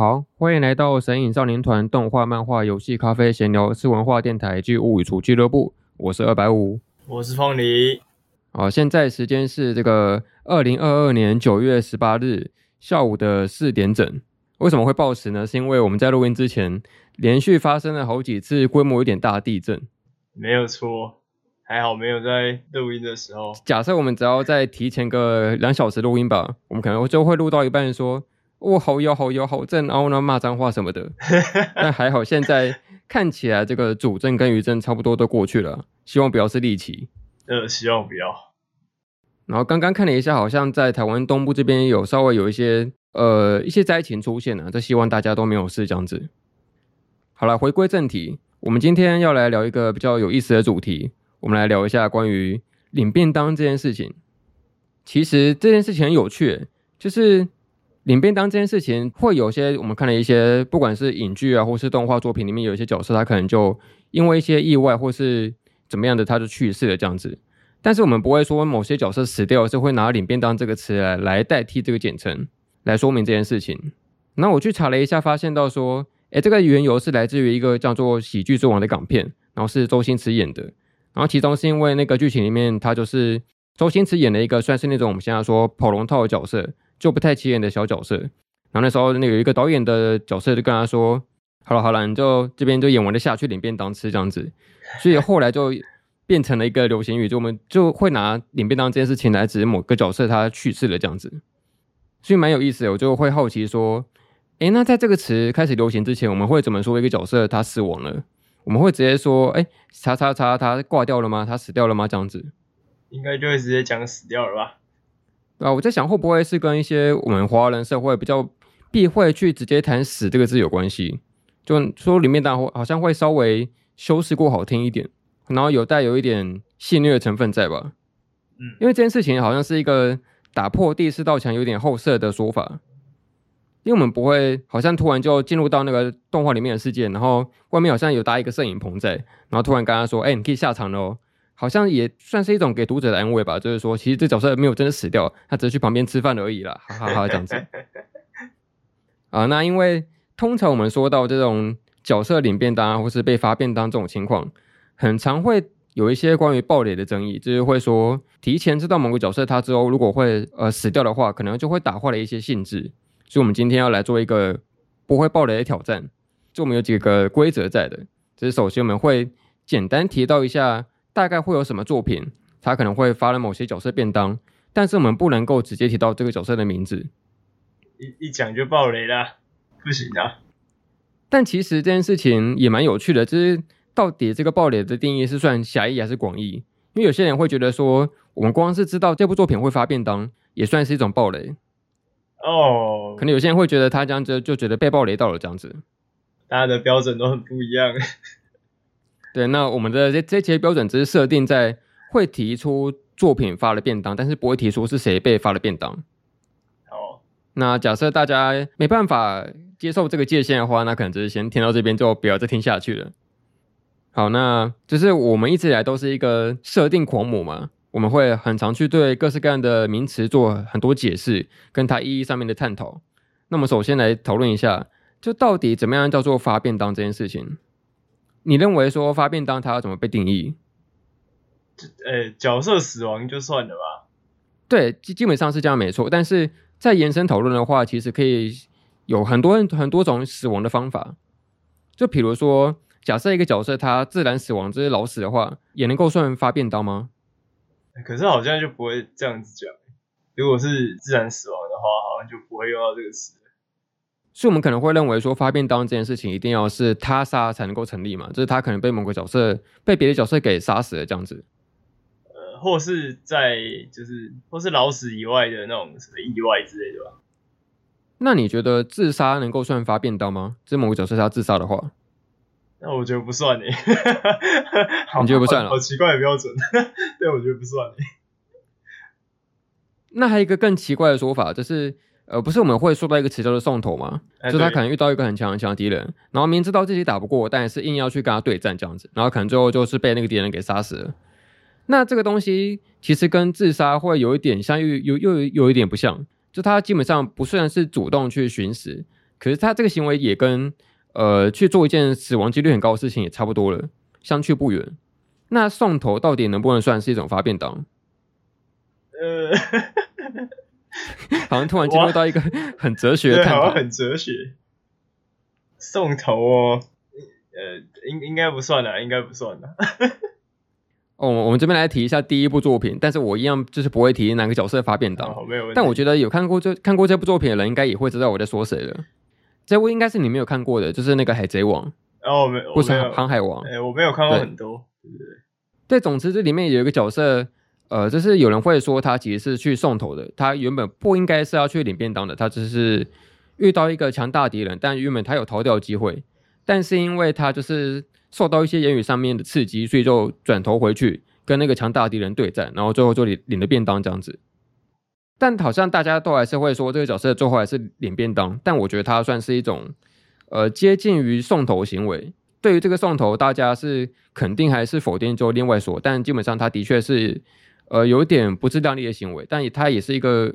好，欢迎来到神影少年团动画、漫画、游戏、咖啡、闲聊、是文化电台暨物语厨俱乐部。我是二百五，我是凤梨。好，现在时间是这个二零二二年九月十八日下午的四点整。为什么会报时呢？是因为我们在录音之前连续发生了好几次规模有点大的地震。没有错，还好没有在录音的时候。假设我们只要再提前个两小时录音吧，我们可能就会录到一半说。哇、哦，好摇好摇好正，然后呢骂脏话什么的，但还好现在看起来这个主政跟余震差不多都过去了，希望不要是戾气。呃，希望不要。然后刚刚看了一下，好像在台湾东部这边有稍微有一些呃一些灾情出现了，这希望大家都没有事这样子。好了，回归正题，我们今天要来聊一个比较有意思的主题，我们来聊一下关于领便当这件事情。其实这件事情很有趣，就是。领便当这件事情，会有些我们看了一些，不管是影剧啊，或是动画作品里面，有一些角色，他可能就因为一些意外或是怎么样的，他就去世了这样子。但是我们不会说某些角色死掉是会拿领便当这个词来来代替这个简称来说明这件事情。那我去查了一下，发现到说，诶，这个缘由是来自于一个叫做《喜剧之王》的港片，然后是周星驰演的。然后其中是因为那个剧情里面，他就是周星驰演了一个算是那种我们现在说跑龙套的角色。就不太起眼的小角色，然后那时候那有一个导演的角色就跟他说：“好了好了，你就这边就演完了下去领便当吃这样子。”所以后来就变成了一个流行语，就我们就会拿领便当这件事情来指某个角色他去世了这样子，所以蛮有意思的。我就会好奇说：“诶，那在这个词开始流行之前，我们会怎么说一个角色他死亡了？我们会直接说：‘诶，叉叉叉他挂掉了吗？他死掉了吗？’这样子，应该就会直接讲死掉了吧。”啊，我在想会不会是跟一些我们华人社会比较避讳去直接谈“死”这个字有关系？就说里面当好像会稍微修饰过好听一点，然后有带有一点戏谑的成分在吧？嗯，因为这件事情好像是一个打破第四道墙、有点后设的说法，因为我们不会好像突然就进入到那个动画里面的世界，然后外面好像有搭一个摄影棚在，然后突然跟他说：“哎，你可以下场了哦。”好像也算是一种给读者的安慰吧，就是说，其实这角色没有真的死掉，他只是去旁边吃饭而已啦，哈哈哈，这样子。啊，那因为通常我们说到这种角色领便当或是被发便当这种情况，很常会有一些关于暴雷的争议，就是会说提前知道某个角色他之后如果会呃死掉的话，可能就会打坏了一些性质。所以，我们今天要来做一个不会暴雷的挑战。就我们有几个规则在的，就是首先我们会简单提到一下。大概会有什么作品，他可能会发了某些角色便当，但是我们不能够直接提到这个角色的名字，一一讲就爆雷了，不行啊。但其实这件事情也蛮有趣的，就是到底这个爆雷的定义是算狭义还是广义？因为有些人会觉得说，我们光是知道这部作品会发便当，也算是一种爆雷。哦，可能有些人会觉得他这样子就觉得被爆雷到了这样子，大家的标准都很不一样。对，那我们的这这些标准只是设定在会提出作品发了便当，但是不会提出是谁被发了便当。好，那假设大家没办法接受这个界限的话，那可能就是先听到这边就不要再听下去了。好，那就是我们一直以来都是一个设定狂魔嘛，我们会很常去对各式各样的名词做很多解释，跟它意义上面的探讨。那么首先来讨论一下，就到底怎么样叫做发便当这件事情。你认为说发便当它要怎么被定义？呃、欸，角色死亡就算了吧。对，基基本上是这样没错。但是在延伸讨论的话，其实可以有很多很多种死亡的方法。就比如说，假设一个角色他自然死亡，就是老死的话，也能够算发便当吗？可是好像就不会这样子讲。如果是自然死亡的话，好像就不会用到这个词。所以，我们可能会认为说，发便当这件事情一定要是他杀才能够成立嘛，就是他可能被某个角色被别的角色给杀死了这样子。呃，或是在就是或是老死以外的那种什么意外之类的吧。那你觉得自杀能够算发便当吗？就是某个角色他自杀的话？那我觉得不算诶。你觉得不算了？好奇怪的标准。对，我觉得不算诶。那还有一个更奇怪的说法，就是。呃，不是我们会说到一个词叫做送头吗？欸、就他可能遇到一个很强很强的敌人，然后明知道自己打不过，但是硬要去跟他对战这样子，然后可能最后就是被那个敌人给杀死了。那这个东西其实跟自杀会有一点像，又又又有一点不像。就他基本上不算是主动去寻死，可是他这个行为也跟呃去做一件死亡几率很高的事情也差不多了，相去不远。那送头到底能不能算是一种发便当？呃，好像突然进入到一个很哲学的好像，很哲学。送头哦，呃，应应该不算的，应该不算的。哦，我们这边来提一下第一部作品，但是我一样就是不会提哪个角色发便当。哦，没有问题。但我觉得有看过这看过这部作品的人，应该也会知道我在说谁了。这部应该是你没有看过的，就是那个海贼王。哦，没有，不是航海王。哎，我没有看过很多，对不对？对，总之这里面有一个角色，呃，就是有人会说他其实是去送头的，他原本不应该是要去领便当的，他只是。遇到一个强大敌人，但原本他有逃掉机会，但是因为他就是受到一些言语上面的刺激，所以就转头回去跟那个强大敌人对战，然后最后就领领了便当这样子。但好像大家都还是会说这个角色最后还是领便当，但我觉得他算是一种呃接近于送头行为。对于这个送头，大家是肯定还是否定就另外说，但基本上他的确是呃有点不自量力的行为，但他也是一个。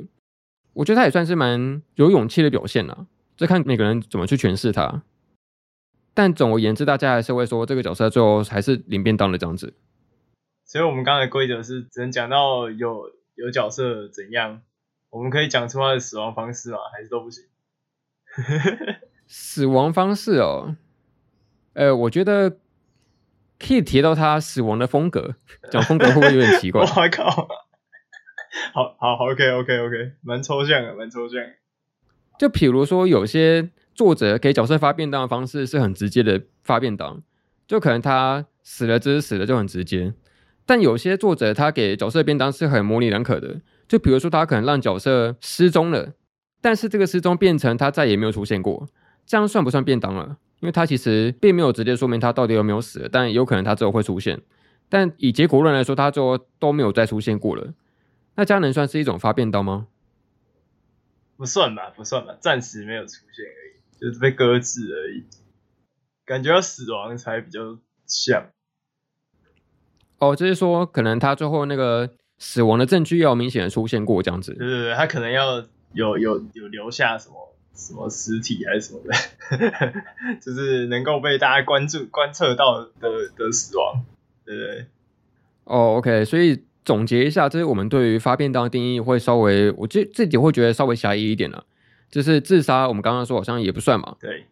我觉得他也算是蛮有勇气的表现了，这看每个人怎么去诠释他。但总而言之，大家还是会说这个角色最后还是领便当的这样子。所以我们刚才规则是只能讲到有有角色怎样，我们可以讲出他的死亡方式吗？还是都不行？死亡方式哦，呃，我觉得可以提到他死亡的风格，讲风格会不会有点奇怪？我靠！好好好，OK，OK，OK，蛮抽象的，蛮抽象的。就比如说，有些作者给角色发便当的方式是很直接的发便当，就可能他死了，只是死了就很直接。但有些作者他给角色便当是很模棱两可的，就比如说他可能让角色失踪了，但是这个失踪变成他再也没有出现过，这样算不算便当了？因为他其实并没有直接说明他到底有没有死，但有可能他之后会出现。但以结果论来说，他最后都没有再出现过了。那这样能算是一种发便当吗？不算吧，不算吧，暂时没有出现而已，就是被搁置而已。感觉要死亡才比较像。哦，就是说，可能他最后那个死亡的证据要明显的出现过这样子。对对对，他可能要有有有留下什么什么尸体还是什么的，就是能够被大家关注观测到的的死亡，对不对？哦，OK，所以。总结一下，就是我们对于发便当的定义会稍微，我自自己会觉得稍微狭义一点了。就是自杀，我们刚刚说好像也不算嘛。对。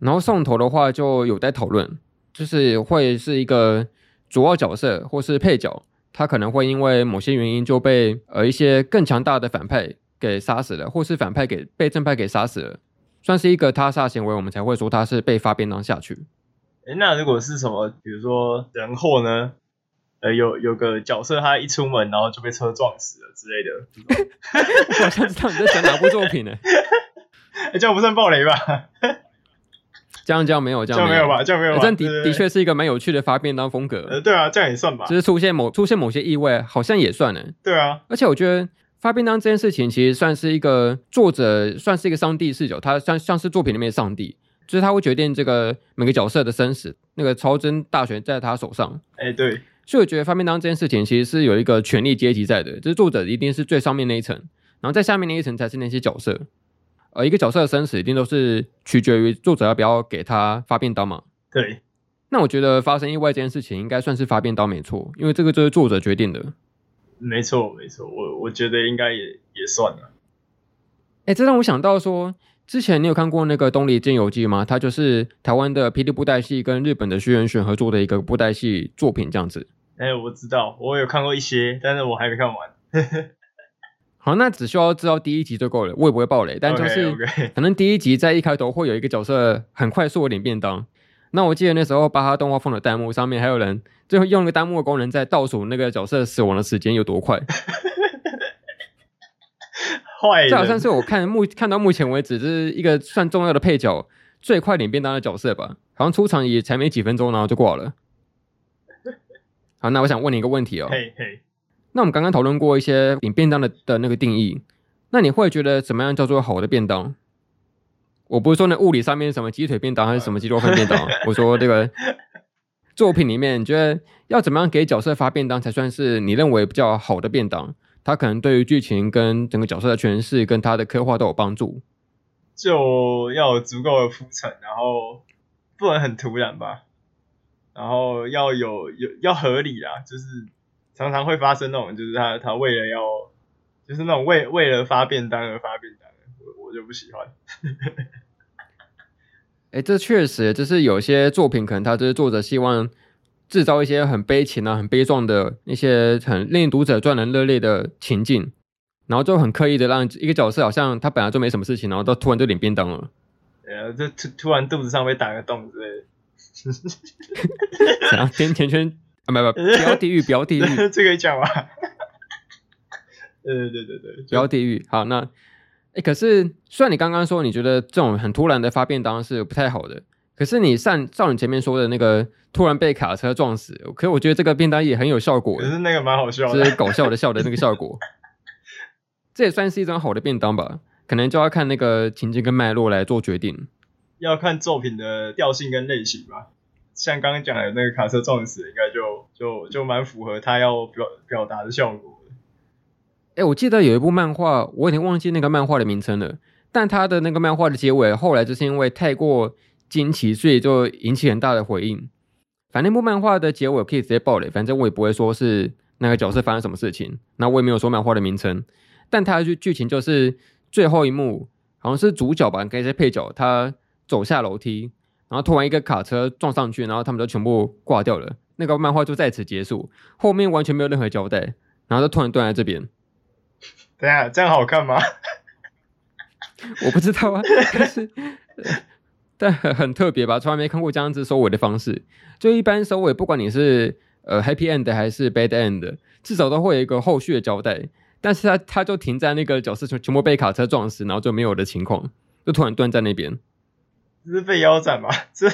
然后上头的话就有在讨论，就是会是一个主要角色或是配角，他可能会因为某些原因就被呃一些更强大的反派给杀死了，或是反派给被正派给杀死了，算是一个他杀行为，我们才会说他是被发便当下去。诶，那如果是什么，比如说人祸呢？呃，有有个角色，他一出门，然后就被车撞死了之类的。我好像知道你在讲哪部作品呢？欸、这样不算暴雷吧？这样这样没有，这样没有，吧？这样没有吧？欸、这的的确是一个蛮有趣的发便当风格。呃，对啊，这样也算吧。就是出现某出现某些意外，好像也算呢。对啊，而且我觉得发便当这件事情，其实算是一个作者，算是一个上帝视角，他像像是作品里面的上帝，就是他会决定这个每个角色的生死，那个超真大权在他手上。哎、欸，对。所以我觉得发便当这件事情其实是有一个权力阶级在的，就是作者一定是最上面那一层，然后在下面那一层才是那些角色。而一个角色的生死一定都是取决于作者要不要给他发便当嘛。对。那我觉得发生意外这件事情应该算是发便当没错，因为这个就是作者决定的。没错，没错，我我觉得应该也也算了。哎，这让我想到说，之前你有看过那个《东离剑游记》吗？它就是台湾的霹雳布袋戏跟日本的虚渊玄合作的一个布袋戏作品，这样子。哎、欸，我知道，我有看过一些，但是我还没看完。好，那只需要知道第一集就够了，我也不会爆雷。但就是，可能第一集在一开头会有一个角色很快速的领便当。那我记得那时候巴哈动画放的弹幕上面还有人最后用一个弹幕的功能在倒数那个角色死亡的时间有多快。坏，这好像是我看目看到目前为止，这是一个算重要的配角最快领便当的角色吧？好像出场也才没几分钟，然后就挂了。好，那我想问你一个问题哦。嘿嘿，那我们刚刚讨论过一些领便当的的那个定义，那你会觉得怎么样叫做好的便当？我不是说那物理上面什么鸡腿便当还是什么鸡肉饭便当，我说这个作品里面，你觉得要怎么样给角色发便当才算是你认为比较好的便当？它可能对于剧情跟整个角色的诠释跟他的刻画都有帮助。就要有足够的铺陈，然后不能很突然吧，然后要有有要合理啦，就是常常会发生那种，就是他他为了要，就是那种为为了发便当而发便当，我我就不喜欢。哎、欸，这确实就是有些作品，可能他就是作者希望制造一些很悲情啊、很悲壮的一些很令读者赚人热泪的情境，然后就很刻意的让一个角色好像他本来就没什么事情，然后到突然就领便当了。呃，就突突然肚子上被打个洞之类的。怎样？甜甜圈啊？不不，不要地狱，不要地狱，这个讲吧。对对对对对，不要地狱。好，那。哎，可是虽然你刚刚说你觉得这种很突然的发便当是不太好的，可是你上照你前面说的那个突然被卡车撞死，可是我觉得这个便当也很有效果，可是那个蛮好笑的，就是搞笑的笑的那个效果，这也算是一张好的便当吧？可能就要看那个情境跟脉络来做决定，要看作品的调性跟类型吧。像刚刚讲的那个卡车撞死，应该就就就蛮符合他要表表达的效果。哎，我记得有一部漫画，我已经忘记那个漫画的名称了。但他的那个漫画的结尾，后来就是因为太过惊奇，所以就引起很大的回应。反正那部漫画的结尾可以直接爆雷，反正我也不会说是那个角色发生什么事情，那我也没有说漫画的名称。但他的剧情就是最后一幕，好像是主角吧，跟一些配角，他走下楼梯，然后突然一个卡车撞上去，然后他们就全部挂掉了。那个漫画就在此结束，后面完全没有任何交代，然后就突然断在这边。等下，这样好看吗？我不知道啊，但是但很很特别吧，从来没看过这样子收尾的方式。就一般收尾，不管你是呃 happy end 还是 bad end，至少都会有一个后续的交代。但是他他就停在那个角色全全部被卡车撞死，然后就没有的情况，就突然断在那边。这是被腰斩吗？这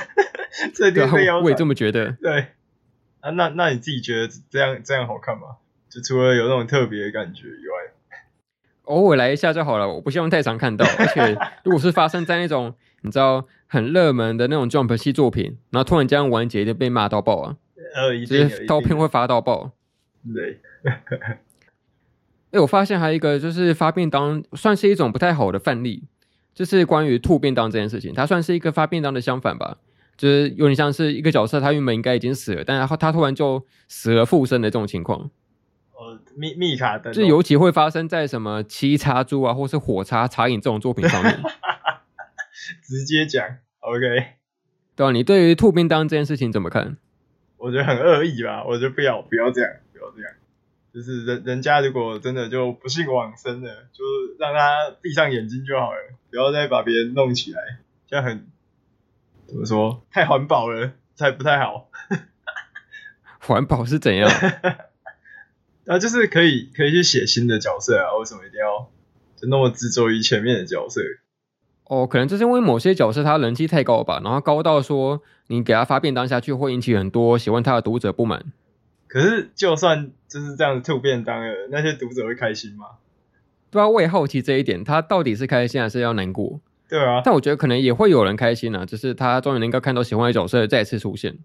这点被腰斩，我也这么觉得。对啊，那那你自己觉得这样这样好看吗？就除了有那种特别的感觉以外。偶尔来一下就好了，我不希望太常看到。而且，如果是发生在那种你知道很热门的那种 Jump 系作品，然后突然间完结就被骂到爆啊！呃，一定，就是刀片会发到爆。对。哎，我发现还有一个就是发便当，算是一种不太好的范例，就是关于吐便当这件事情，它算是一个发便当的相反吧。就是有点像是一个角色，他原本应该已经死了，但是他突然就死而复生的这种情况。密密卡的，就尤其会发生在什么七叉猪啊，或是火叉茶饮这种作品上面。直接讲，OK，对啊，你对于吐便当这件事情怎么看？我觉得很恶意吧，我觉得不要不要这样，不要这样。就是人人家如果真的就不幸往生了，就让他闭上眼睛就好了，不要再把别人弄起来，这样很怎么说？太环保了，才不太好。环保是怎样？啊，就是可以可以去写新的角色啊，为什么一定要就那么执着于前面的角色？哦，可能就是因为某些角色他人气太高吧，然后高到说你给他发便当下去会引起很多喜欢他的读者不满。可是就算就是这样吐便当了，那些读者会开心吗？对啊，我也好奇这一点，他到底是开心还是要难过？对啊，但我觉得可能也会有人开心啊，只是他终于能够看到喜欢的角色再次出现。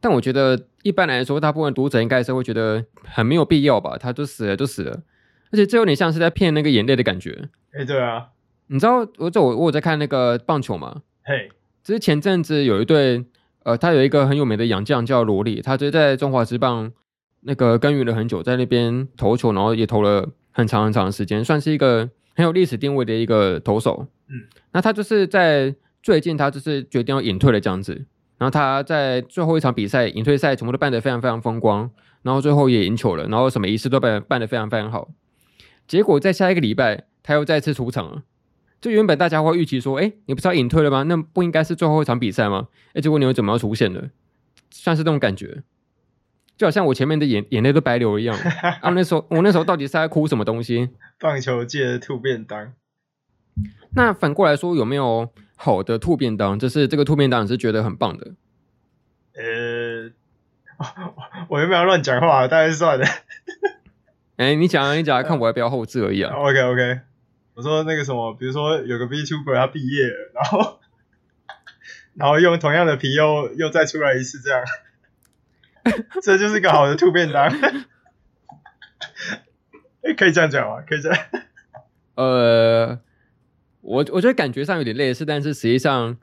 但我觉得一般来说，大部分读者应该是会觉得很没有必要吧？他就死了就死了，而且这有点像是在骗那个眼泪的感觉。哎、欸，对啊，你知道我这我我有在看那个棒球嘛？嘿，只是前阵子有一对，呃，他有一个很有名的洋将叫罗莉，他就在中华职棒那个耕耘了很久，在那边投球，然后也投了很长很长的时间，算是一个很有历史定位的一个投手。嗯，那他就是在最近，他就是决定要隐退了这样子。然后他在最后一场比赛，引退赛全部都办得非常非常风光，然后最后也赢球了，然后什么仪式都办办得非常非常好。结果在下一个礼拜，他又再次出场了。就原本大家会预期说，哎，你不是要隐退了吗？那不应该是最后一场比赛吗？哎，结果你又怎么要出现了？算是这种感觉，就好像我前面的眼眼泪都白流了一样。啊，那时候我那时候到底是在哭什么东西？棒球界的吐便当。那反过来说，有没有？好的兔便当，就是这个兔便当你是觉得很棒的。呃，我又没有乱讲话，大概是算了。哎、欸，你讲啊，你讲啊，看我要不要后置而已啊。OK OK，我说那个什么，比如说有个 VTuber 他毕业了，然后 然后用同样的皮又又再出来一次，这样，这就是个好的兔便当。哎、欸，可以这样讲吗？可以这样。呃。我我觉得感觉上有点类似，但是实际上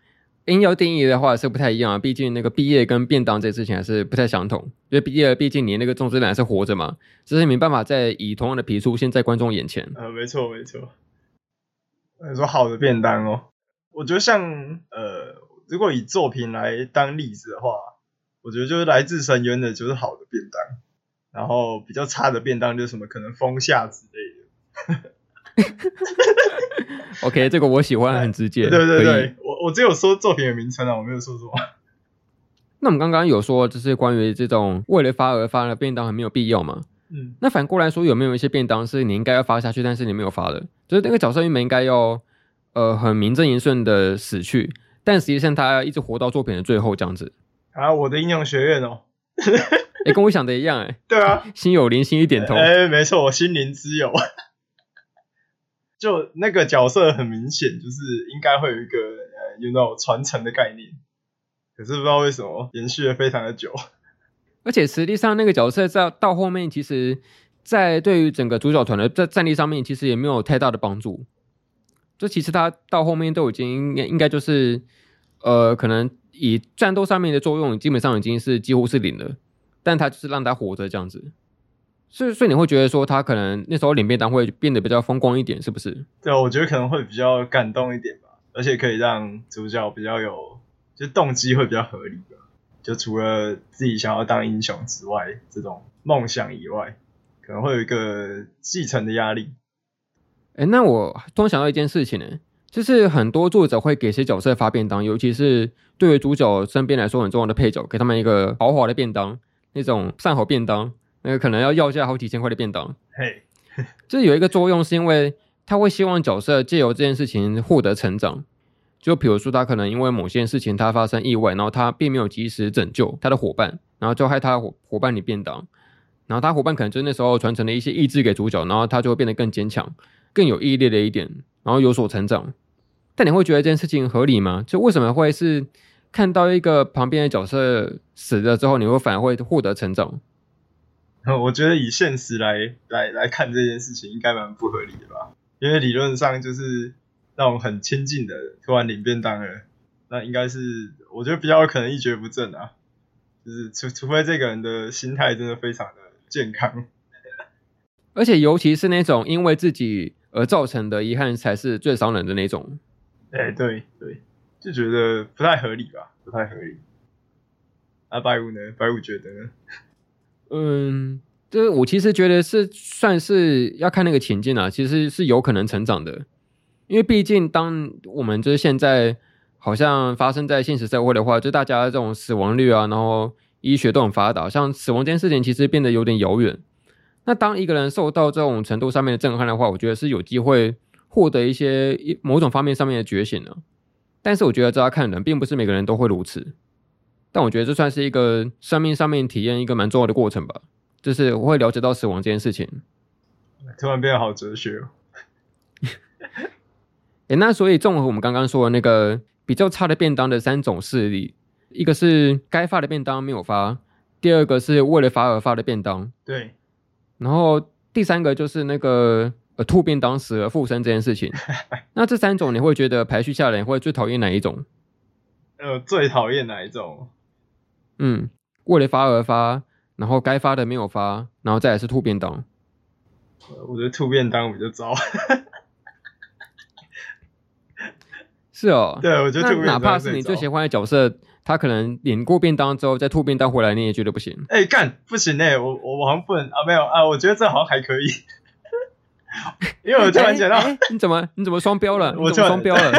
硬要定义的话是不太一样啊。毕竟那个毕业跟便当这事情还是不太相同。因为毕业，毕竟你那个种植人还是活着嘛，只是没办法再以同样的皮出现在观众眼前。呃，没错没错。你说好的便当哦，我觉得像呃，如果以作品来当例子的话，我觉得就是来自深渊的就是好的便当，然后比较差的便当就是什么可能风夏之类的。OK，这个我喜欢，很直接。对对对，我我只有说作品的名称啊，我没有说什么。那我们刚刚有说，就是关于这种为了发而发的便当很没有必要嘛？嗯。那反过来说，有没有一些便当是你应该要发下去，但是你没有发的？就是那个角色原本应该要呃很名正言顺的死去，但实际上他一直活到作品的最后这样子。啊，我的英雄学院哦。哎、欸，跟我想的一样哎、欸。对啊。心有灵犀一点通。哎、欸，没错，我心灵之友。就那个角色很明显，就是应该会有一个呃有那种传承的概念，可是不知道为什么延续了非常的久，而且实际上那个角色在到后面，其实，在对于整个主角团的在战力上面，其实也没有太大的帮助。就其实他到后面都已经应该应该就是呃，可能以战斗上面的作用，基本上已经是几乎是零了，但他就是让他活着这样子。所以，所以你会觉得说他可能那时候领便当会变得比较风光一点，是不是？对，我觉得可能会比较感动一点吧，而且可以让主角比较有，就动机会比较合理吧。就除了自己想要当英雄之外，这种梦想以外，可能会有一个继承的压力。哎，那我突然想到一件事情呢，就是很多作者会给些角色发便当，尤其是对于主角身边来说很重要的配角，给他们一个豪华的便当，那种上好便当。那个可能要要价好几千块的便当，嘿，这有一个作用，是因为他会希望角色借由这件事情获得成长。就比如说，他可能因为某些事情他发生意外，然后他并没有及时拯救他的伙伴，然后就害他伙伙伴里便当，然后他伙伴可能就那时候传承了一些意志给主角，然后他就会变得更坚强、更有毅力的一点，然后有所成长。但你会觉得这件事情合理吗？就为什么会是看到一个旁边的角色死了之后，你会反而会获得成长？我觉得以现实来来来看这件事情，应该蛮不合理的吧？因为理论上就是那种很亲近的突然领便当了，那应该是我觉得比较有可能一蹶不振啊。就是除除非这个人的心态真的非常的健康，而且尤其是那种因为自己而造成的遗憾，才是最伤人的那种。哎，对对，就觉得不太合理吧？不太合理。啊，白五呢？白五觉得呢？嗯，这我其实觉得是算是要看那个情境啊，其实是有可能成长的，因为毕竟当我们就是现在好像发生在现实社会的话，就大家这种死亡率啊，然后医学都很发达，像死亡这件事情其实变得有点遥远。那当一个人受到这种程度上面的震撼的话，我觉得是有机会获得一些某种方面上面的觉醒的。但是我觉得这要看人，并不是每个人都会如此。但我觉得这算是一个生命上面体验一个蛮重要的过程吧，就是我会了解到死亡这件事情。突然变得好哲学哦。哎，那所以综合我们刚刚说的那个比较差的便当的三种事例，一个是该发的便当没有发，第二个是为了发而发的便当，对，然后第三个就是那个呃吐便当死而复生这件事情。那这三种你会觉得排序下来，你会最讨厌哪一种？呃，最讨厌哪一种？嗯，为了发而发，然后该发的没有发，然后再来是吐便当。我觉得吐便当比较糟。是哦，对，我觉得吐便当哪怕是你最喜欢的角色，他可能领过便当之后再吐便当回来，你也觉得不行。哎、欸，干不行哎、欸，我我我好像不能啊，没有啊，我觉得这好像还可以。因为我突然想到，你怎么你怎么双标了？我双标了。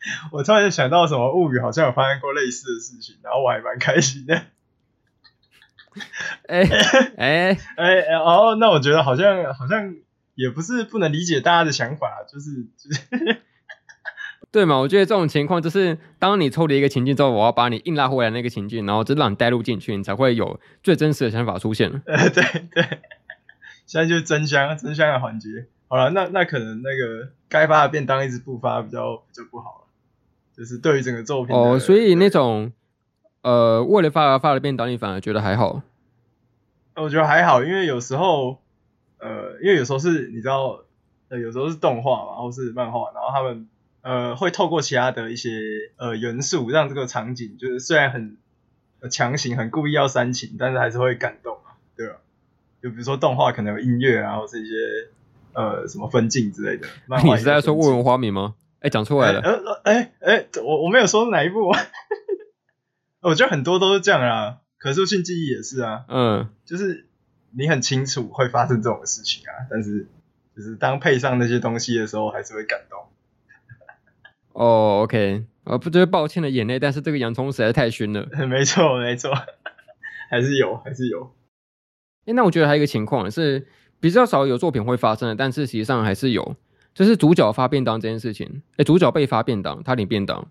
我突然想到什么物语好像有发生过类似的事情，然后我还蛮开心的。哎 哎哎哦，那我觉得好像好像也不是不能理解大家的想法，就是就是对嘛？我觉得这种情况就是，当你抽离一个情境之后，我要把你硬拉回来那个情境，然后就让你带入进去，你才会有最真实的想法出现。呃，对对，现在就是真香真香的环节。好了，那那可能那个该发的便当一直不发，比较比较不好。就是对于整个作品哦，所以那种呃为了发而发的便当，你反而觉得还好？我觉得还好，因为有时候呃，因为有时候是你知道呃，有时候是动画嘛，或是漫画，然后他们呃会透过其他的一些呃元素，让这个场景就是虽然很强行、很故意要煽情，但是还是会感动啊，对吧？就比如说动画可能有音乐啊，或是一些呃什么分镜之类的。漫画你是在说《未闻花名》吗？哎，讲出来了。呃，哎哎，我我没有说哪一部啊。我觉得很多都是这样啊，可塑性记忆也是啊。嗯，就是你很清楚会发生这种事情啊，但是就是当配上那些东西的时候，还是会感动。哦，OK，呃，不，觉得抱歉的眼泪，但是这个洋葱实在太熏了。没错，没错，还是有，还是有。哎，那我觉得还有一个情况是比较少有作品会发生的，但是实际上还是有，就是主角发便当这件事情。哎，主角被发便当，他领便当。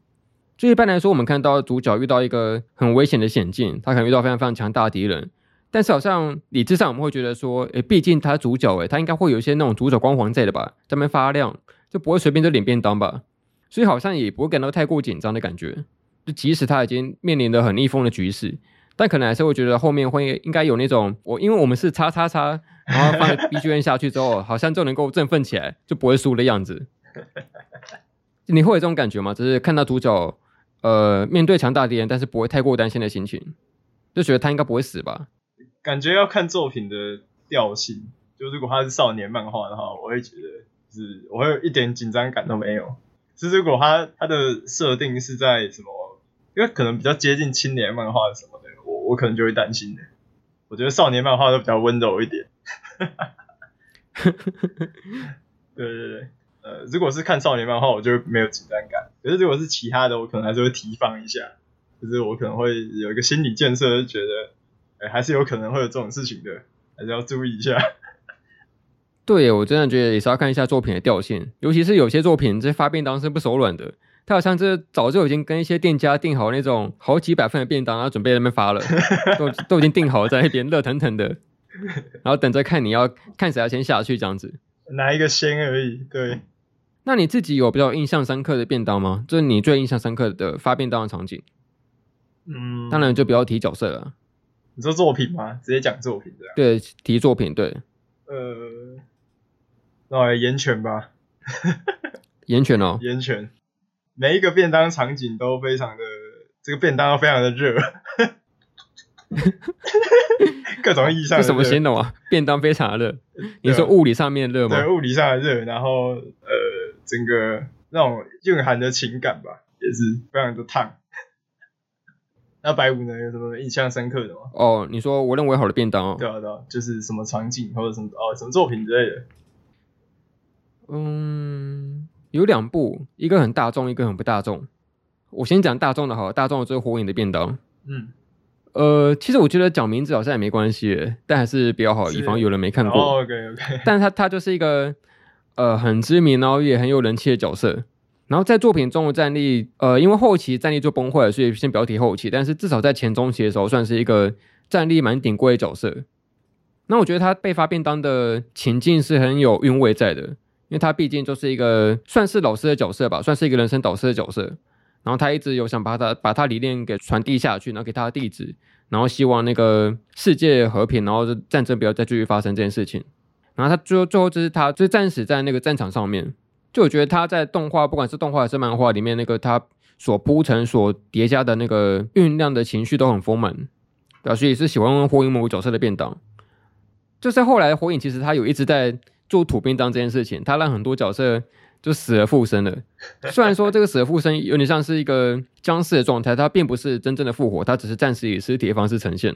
就一般来说，我们看到主角遇到一个很危险的险境，他可能遇到非常非常强大的敌人，但是好像理智上我们会觉得说，诶，毕竟他主角，诶，他应该会有一些那种主角光环在的吧，在那边发亮，就不会随便就领便当吧，所以好像也不会感到太过紧张的感觉。就即使他已经面临的很逆风的局势，但可能还是会觉得后面会应该有那种我，因为我们是叉叉叉，然后放 BGM 下去之后，好像就能够振奋起来，就不会输的样子。你会有这种感觉吗？就是看到主角。呃，面对强大敌人，但是不会太过担心的心情，就觉得他应该不会死吧？感觉要看作品的调性，就如果他是少年漫画的话，我会觉得是我会有一点紧张感都没有。是如果他他的设定是在什么，因为可能比较接近青年漫画什么的，我我可能就会担心的。我觉得少年漫画都比较温柔一点。对对对。呃，如果是看少年漫画，我就没有紧张感。可是如果是其他的，我可能还是会提防一下，就是我可能会有一个心理建设，就觉得，哎，还是有可能会有这种事情的，还是要注意一下。对，我真的觉得也是要看一下作品的调性，尤其是有些作品这发便当是不手软的，他好像这早就已经跟一些店家订好那种好几百份的便当，然后准备在那边发了，都都已经订好在那边热腾腾的，然后等着看你要看谁要先下去这样子，拿一个先而已，对。那你自己有比较印象深刻的便当吗？就是你最印象深刻的发便当的场景。嗯，当然就不要提角色了。你说作品吗？直接讲作品这样。对，提作品对。呃，那我来炎拳吧。岩泉哦。岩泉，每一个便当场景都非常的，这个便当都非常的热。各种意义上什么形容啊？便当非常的热。你说物理上面热吗？对，物理上的热，然后呃。整个那种蕴含的情感吧，也是非常的烫。那白五呢，有什么印象深刻的吗？哦，你说我认为好的便当哦。对啊，对啊，就是什么场景或者什么哦，什么作品之类的。嗯，有两部，一个很大众，一个很不大众。我先讲大众的好，大众的就是火影的便当。嗯。呃，其实我觉得讲名字好像也没关系，但还是比较好，以防有人没看过。哦，OK OK。但他他就是一个。呃，很知名，然后也很有人气的角色。然后在作品中的战力，呃，因为后期战力就崩坏了，所以先不要提后期。但是至少在前中期的时候，算是一个战力蛮顶贵的角色。那我觉得他被发便当的情境是很有韵味在的，因为他毕竟就是一个算是老师的角色吧，算是一个人生导师的角色。然后他一直有想把他把他理念给传递下去，然后给他的弟子，然后希望那个世界和平，然后战争不要再继续发生这件事情。然后他最后最后就是他就战死在那个战场上面，就我觉得他在动画不管是动画还是漫画里面那个他所铺陈所叠加的那个酝酿的情绪都很丰满，表示也是喜欢火影某个角色的便当。就是后来火影其实他有一直在做土便当这件事情，他让很多角色就死而复生了。虽然说这个死而复生有点像是一个僵尸的状态，它并不是真正的复活，它只是暂时以尸体的方式呈现。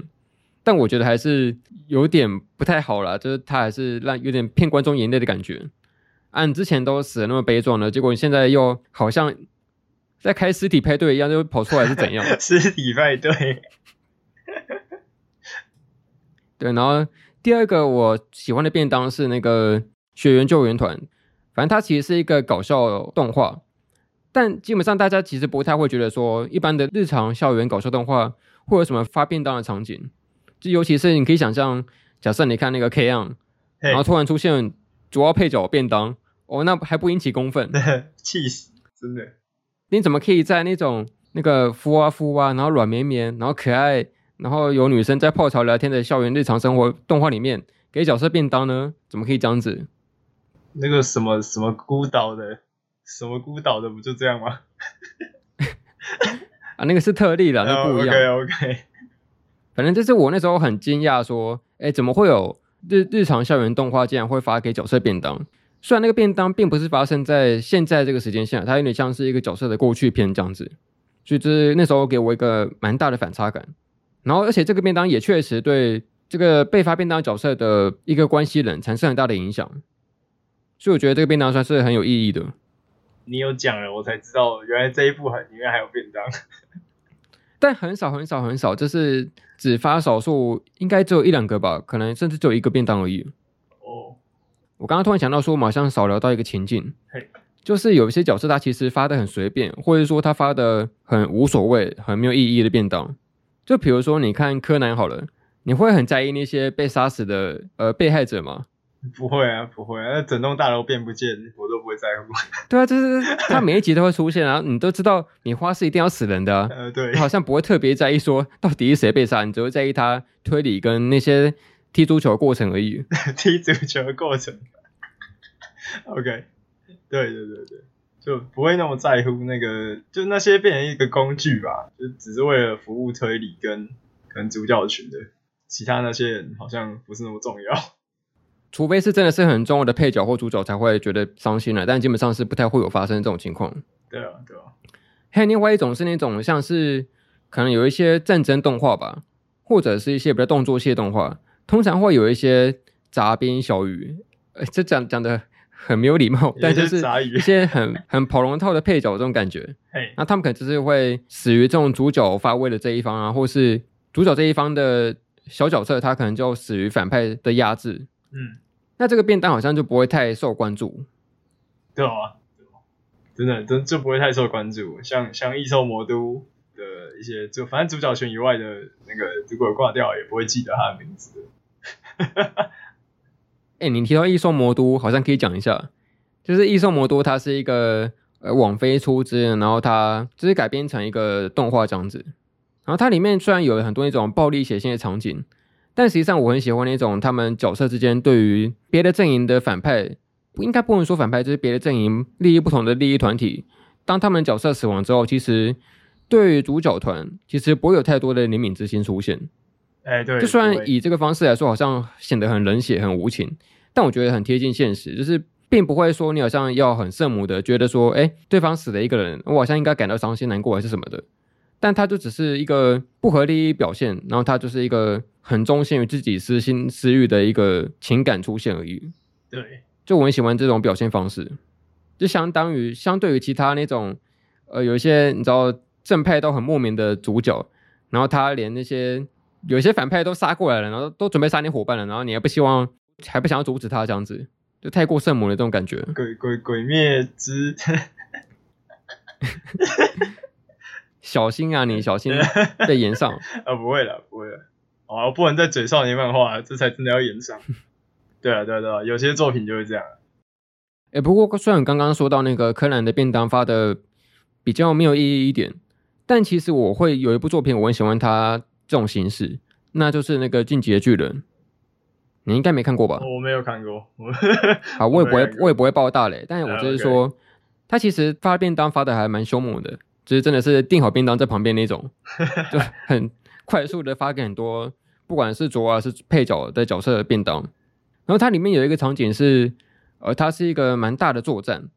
但我觉得还是有点不太好啦，就是他还是让有点骗观众眼泪的感觉。啊，你之前都死的那么悲壮了，结果你现在又好像在开尸体派对一样，就跑出来是怎样？尸体派对。对，然后第二个我喜欢的便当是那个《学园救援团》，反正它其实是一个搞笑动画，但基本上大家其实不太会觉得说一般的日常校园搞笑动画会有什么发便当的场景。就尤其是你可以想象，假设你看那个 K-ON，然后突然出现主要配角便当，哦，那还不引起公愤？气死，真的！你怎么可以在那种那个孵啊孵啊，然后软绵绵，然后可爱，然后有女生在泡茶聊天的校园日常生活动画里面给角色便当呢？怎么可以这样子？那个什么什么孤岛的，什么孤岛的不就这样吗？啊，那个是特例了，那不一样。Oh, OK OK，反正就是我那时候很惊讶，说，哎，怎么会有日日常校园动画竟然会发给角色便当？虽然那个便当并不是发生在现在这个时间线，它有点像是一个角色的过去篇这样子，所以就是那时候给我一个蛮大的反差感。然后，而且这个便当也确实对这个被发便当角色的一个关系人产生很大的影响，所以我觉得这个便当算是很有意义的。你有讲了，我才知道原来这一部里面还有便当，但很少很少很少，就是只发少数，应该只有一两个吧，可能甚至只有一个便当而已。哦，我刚刚突然想到说，我们好像少聊到一个情境，嘿就是有一些角色他其实发的很随便，或者说他发的很无所谓、很没有意义的便当。就比如说，你看柯南好了，你会很在意那些被杀死的呃被害者吗？不会啊，不会啊，那整栋大楼变不见，我都不会在乎。对啊，就是他每一集都会出现啊，你都知道你花是一定要死人的啊。呃，对，好像不会特别在意说到底是谁被杀，你只会在意他推理跟那些踢足球的过程而已。踢足球的过程。OK，对对对对。就不会那么在乎那个，就那些变成一个工具吧，就只是为了服务推理跟跟主角群的，其他那些人好像不是那么重要。除非是真的是很重要的配角或主角才会觉得伤心了，但基本上是不太会有发生这种情况。对啊，对啊。还有另外一种是那种像是可能有一些战争动画吧，或者是一些比较动作系动画，通常会有一些杂兵小雨。呃，这讲讲的。很没有礼貌，但就是一些很很跑龙套的配角这种感觉。嘿那他们可能就是会死于这种主角发威的这一方啊，或是主角这一方的小角色，他可能就死于反派的压制。嗯，那这个便当好像就不会太受关注。对啊，真的真就不会太受关注。像像异兽魔都的一些，就反正主角群以外的那个，如果挂掉，也不会记得他的名字。哎、欸，你提到异兽魔都，好像可以讲一下，就是异兽魔都，它是一个呃网飞出资，然后它就是改编成一个动画这样子。然后它里面虽然有很多那种暴力血腥的场景，但实际上我很喜欢那种他们角色之间对于别的阵营的反派，不应该不能说反派，就是别的阵营利益不同的利益团体，当他们角色死亡之后，其实对于主角团其实不会有太多的怜悯之心出现。哎、对，就虽然以这个方式来说，好像显得很冷血、很无情，但我觉得很贴近现实，就是并不会说你好像要很圣母的觉得说，哎，对方死了一个人，我好像应该感到伤心、难过还是什么的。但他就只是一个不合利益表现，然后他就是一个很忠心于自己私心私欲的一个情感出现而已。对，就我很喜欢这种表现方式，就相当于相对于其他那种，呃，有一些你知道正派都很莫名的主角，然后他连那些。有些反派都杀过来了，然后都准备杀你伙伴了，然后你还不希望，还不想要阻止他，这样子就太过圣母的这种感觉。鬼鬼鬼灭之，小心啊，你小心 被延上啊！不会了，不会了，啊，不能在嘴少年漫画，这才真的要演上。对啊，对啊，对啊，有些作品就是这样。哎、欸，不过虽然刚刚说到那个柯南的便当发的比较没有意义一点，但其实我会有一部作品，我很喜欢它。这种形式，那就是那个《进击的巨人》，你应该没看过吧？我没有看过。好，我也不会，我，我也不会爆大雷。但是我就是说，啊 okay、他其实发便当发的还蛮凶猛的，就是真的是订好便当在旁边那种，就很快速的发给很多，不管是主啊是配角的角色的便当。然后它里面有一个场景是，呃，它是一个蛮大的作战，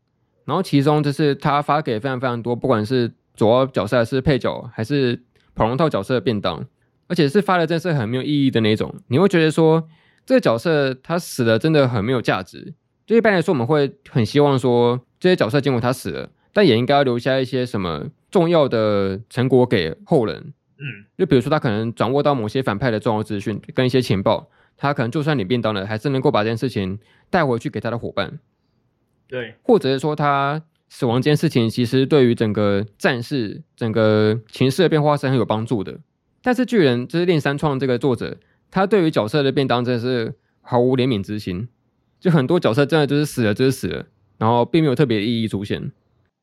然后其中就是他发给非常非常多，不管是主要角色还是配角还是跑龙套角色的便当。而且是发的真是很没有意义的那种，你会觉得说这个角色他死了真的很没有价值。就一般来说，我们会很希望说这些角色尽管他死了，但也应该要留下一些什么重要的成果给后人。嗯，就比如说他可能掌握到某些反派的重要资讯跟一些情报，他可能就算领便当了，还是能够把这件事情带回去给他的伙伴。对，或者是说他死亡这件事情其实对于整个战事、整个情势的变化是很有帮助的。但是巨人就是令三创这个作者，他对于角色的便当真的是毫无怜悯之心，就很多角色真的就是死了就是死了，然后并没有特别的意义出现，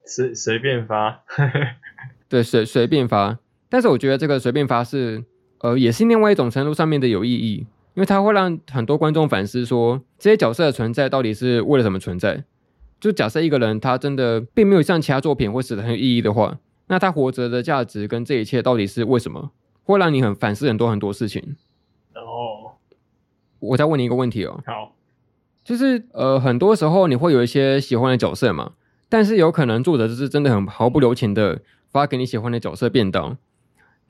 随随便发，对，随随便发。但是我觉得这个随便发誓，呃，也是另外一种程度上面的有意义，因为它会让很多观众反思说，这些角色的存在到底是为了什么存在？就假设一个人他真的并没有像其他作品会死的很有意义的话，那他活着的价值跟这一切到底是为什么？会让你很反思很多很多事情。然后，我再问你一个问题哦。好，就是呃，很多时候你会有一些喜欢的角色嘛，但是有可能作者就是真的很毫不留情的发给你喜欢的角色便当。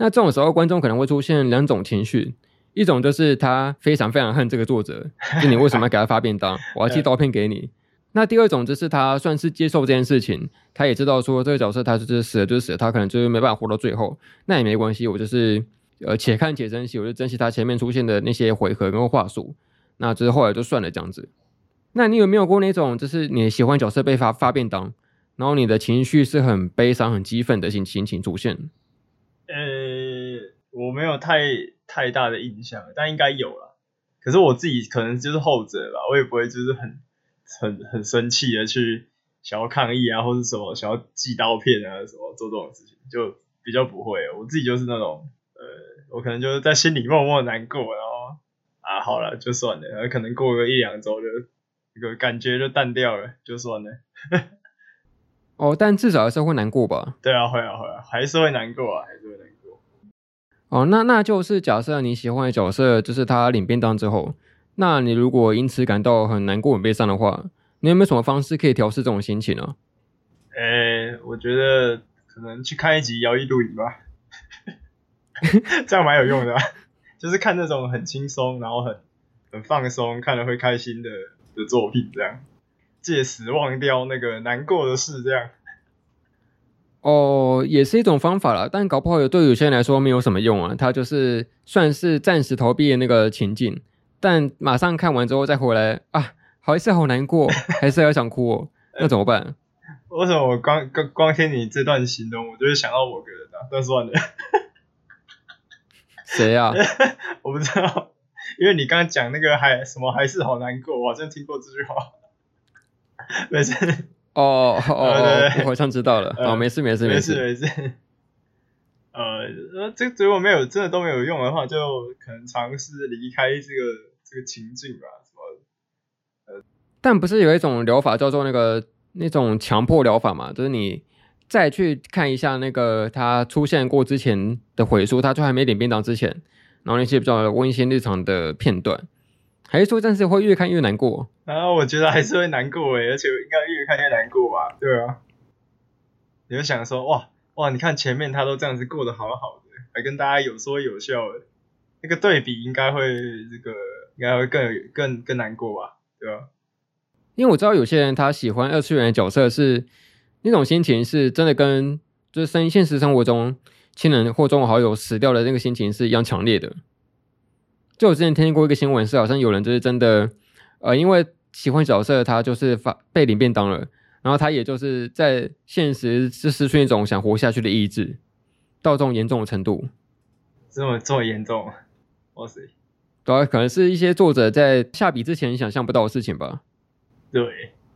那这种时候，观众可能会出现两种情绪，一种就是他非常非常恨这个作者，就你为什么要给他发便当？我要寄刀片给你。那第二种就是他算是接受这件事情，他也知道说这个角色他就是死了就是死了，他可能就是没办法活到最后，那也没关系，我就是呃且看且珍惜，我就珍惜他前面出现的那些回合跟话术，那之后来就算了这样子。那你有没有过那种就是你喜欢角色被发发便当，然后你的情绪是很悲伤、很激愤的心心情出现？呃，我没有太太大的印象，但应该有了。可是我自己可能就是后者吧，我也不会就是很。很很生气的去想要抗议啊，或者什么想要寄刀片啊，什么做这种事情，就比较不会。我自己就是那种，呃，我可能就是在心里默默难过，然后啊，好了，就算了，然后可能过个一两周就这个感觉就淡掉了，就算了。哦，但至少还是会难过吧？对啊，会啊，会啊，还是会难过啊，还是会难过。哦，那那就是假设你喜欢的角色就是他领便当之后。那你如果因此感到很难过、很悲伤的话，你有没有什么方式可以调试这种心情呢？诶、我觉得可能去看一集摇曳露营吧，这样蛮有用的、就是看那种很轻松，然后很很放松，看了会开心的的作品，这样借此忘掉那个难过的事，这样。哦，也是一种方法啦，但搞不好有对有些人来说没有什么用啊。他就是算是暂时逃避的那个情境。但马上看完之后再回来啊，还是好难过，还是要想哭哦，那怎么办？为什么我光光光听你这段形容，我就会想到我个人啊？那算了，谁呀、啊？我不知道，因为你刚刚讲那个还什么还是好难过，我好像听过这句话。没事。哦哦哦，我好像知道了。哦，没事没事没事没事。呃，这如果没有真的都没有用的话，就可能尝试离开这个。这个情境吧，什么？呃，但不是有一种疗法叫做那个那种强迫疗法嘛？就是你再去看一下那个他出现过之前的回溯，他就还没领便当之前，然后那些比较温馨日常的片段，还是说但是会越看越难过？然后我觉得还是会难过诶，而且应该越看越难过吧？对啊，你就想说哇哇，你看前面他都这样子过得好好的，还跟大家有说有笑的，那个对比应该会这个。应该会更更更难过吧，对吧？因为我知道有些人他喜欢二次元的角色是那种心情，是真的跟就是生现实生活中亲人或中好友死掉的那个心情是一样强烈的。就我之前听过一个新闻，是好像有人就是真的，呃，因为喜欢角色，他就是发被领便当了，然后他也就是在现实是失去一种想活下去的意志，到这种严重的程度，这么这么严重，哇塞！对啊，可能是一些作者在下笔之前想象不到的事情吧。对，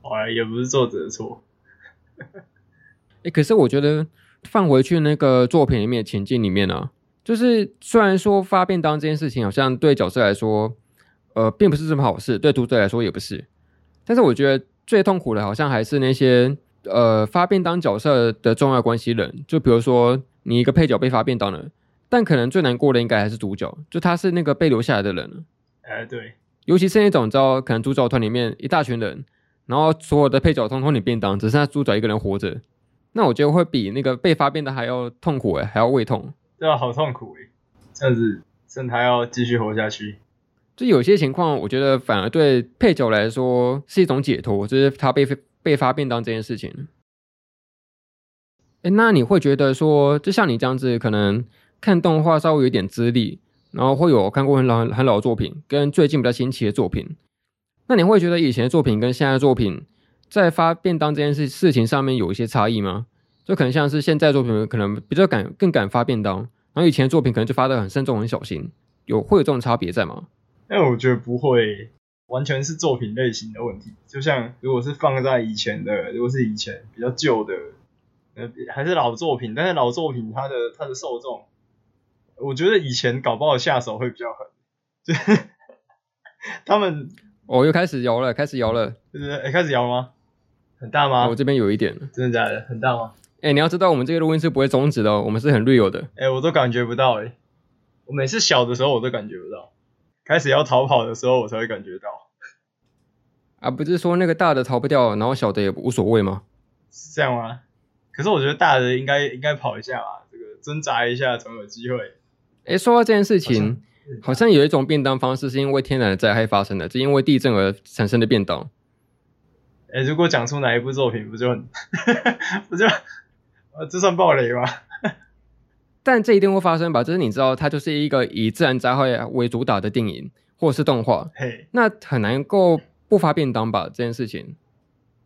哎，也不是作者的错。哎，可是我觉得放回去那个作品里面的情境里面呢、啊，就是虽然说发便当这件事情好像对角色来说，呃，并不是什么好事，对读者来说也不是。但是我觉得最痛苦的，好像还是那些呃发便当角色的重要关系人，就比如说你一个配角被发便当了。但可能最难过的应该还是主角，就他是那个被留下来的人。哎、呃，对，尤其是那种你知道，可能主角团里面一大群人，然后所有的配角通通领便当，只剩下主角一个人活着，那我觉得会比那个被发便的还要痛苦哎，还要胃痛。对啊，好痛苦哎，这样子生他要继续活下去。就有些情况，我觉得反而对配角来说是一种解脱，就是他被被发便当这件事情。哎，那你会觉得说，就像你这样子，可能。看动画稍微有点资历，然后会有看过很老很老的作品，跟最近比较新奇的作品。那你会觉得以前的作品跟现在的作品在发便当这件事事情上面有一些差异吗？就可能像是现在作品可能比较敢更敢发便当，然后以前的作品可能就发的很慎重很小心，有会有这种差别在吗？那我觉得不会，完全是作品类型的问题。就像如果是放在以前的，如果是以前比较旧的，呃，还是老作品，但是老作品它的它的受众。我觉得以前搞不好下手会比较狠，就 他们哦，又开始摇了，开始摇了，对对对，欸、开始摇吗？很大吗？我、哦、这边有一点，真的假的？很大吗？哎、欸，你要知道，我们这个录音是不会终止的哦，我们是很 real 的。哎、欸，我都感觉不到哎，我每次小的时候我都感觉不到，开始要逃跑的时候我才会感觉到。啊，不是说那个大的逃不掉，然后小的也无所谓吗？是这样吗？可是我觉得大的应该应该跑一下吧，这个挣扎一下总有机会。哎、欸，说到这件事情好，好像有一种便当方式是因为天然的灾害发生的，是因为地震而产生的便当。哎、欸，如果讲出哪一部作品，不就很 不就？呃，这算暴雷吗？但这一定会发生吧？就是你知道，它就是一个以自然灾害为主打的电影或者是动画，嘿，那很难够不发便当吧？这件事情，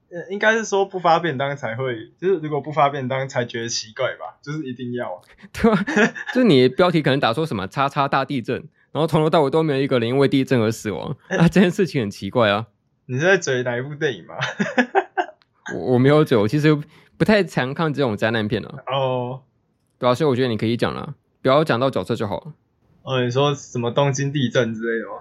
呃，应该是说不发便当才会，就是如果不发便当才觉得奇怪吧？就是一定要，对吧？就是你标题可能打说什么“叉叉大地震”，然后从头到尾都没有一个人因为地震而死亡，那这件事情很奇怪啊！你是在追哪一部电影吗？我我没有追，我其实。不太常看这种灾难片了哦，oh. 对啊，所以我觉得你可以讲了，不要讲到角色就好了。哦，oh, 你说什么东京地震之类的吗？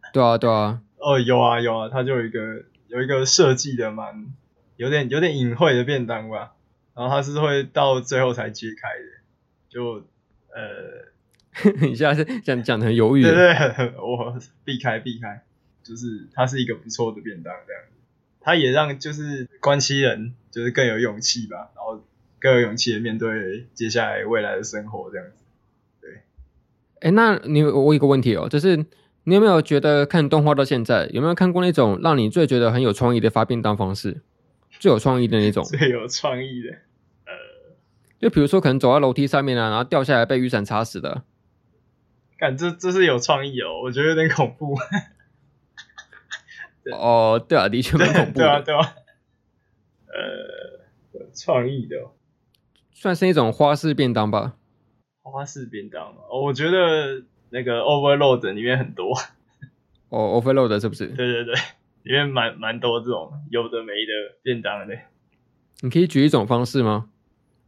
对啊，对啊。哦，oh, 有啊，有啊，它就有一个有一个设计的蛮有点有点隐晦的便当吧，然后它是会到最后才揭开的，就呃，你现在是讲讲的很犹豫，对对，我避开避开，就是它是一个不错的便当这样。它也让就是关西人就是更有勇气吧，然后更有勇气的面对接下来未来的生活这样子。对，哎，那你我有一个问题哦，就是你有没有觉得看动画到现在，有没有看过那种让你最觉得很有创意的发便当方式？最有创意的那种？最有创意的，呃，就比如说可能走在楼梯上面啊，然后掉下来被雨伞插死的。感这这是有创意哦，我觉得有点恐怖。对哦，对啊，的确蛮恐怖的。对啊，对啊。呃，创意的，算是一种花式便当吧。花式便当哦，我觉得那个 Overload 里面很多。哦，Overload 是不是？对对对，里面蛮蛮多这种有的没的便当的。你可以举一种方式吗？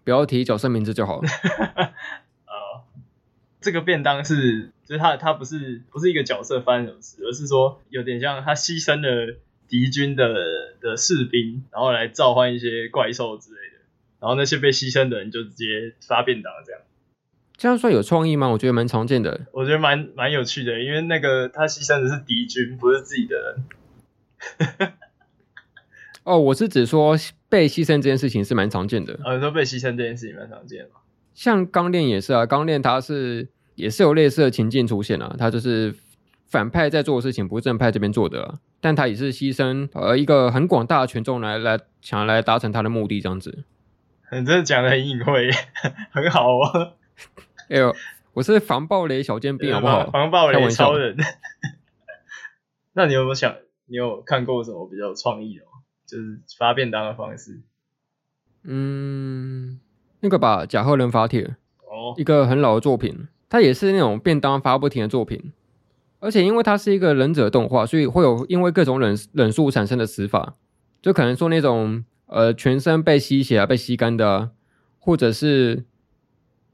不要提角色名字就好了。这个便当是，就是他他不是不是一个角色发生什么事，而是说有点像他牺牲了敌军的的士兵，然后来召唤一些怪兽之类的，然后那些被牺牲的人就直接发便当这样。这样算有创意吗？我觉得蛮常见的。我觉得蛮蛮有趣的，因为那个他牺牲的是敌军，不是自己的人。哦，我是指说被牺牲这件事情是蛮常见的。呃、哦，说被牺牲这件事情蛮常见的。像钢炼也是啊，钢炼它是也是有类似的情境出现啊，它就是反派在做的事情不是正派这边做的啊，但他也是牺牲呃一个很广大的群众来来想要来达成他的目的这样子。你这讲的很隐晦，很好哦。哎呦，我是防暴雷小尖兵好不好？防暴雷超人。那你有没有想，你有看过什么比较有创意的吗？就是发便当的方式？嗯。那个吧，甲贺人法帖，哦，一个很老的作品，它也是那种便当发不停的作品，而且因为它是一个忍者动画，所以会有因为各种忍忍术产生的死法，就可能说那种呃全身被吸血啊、被吸干的啊，或者是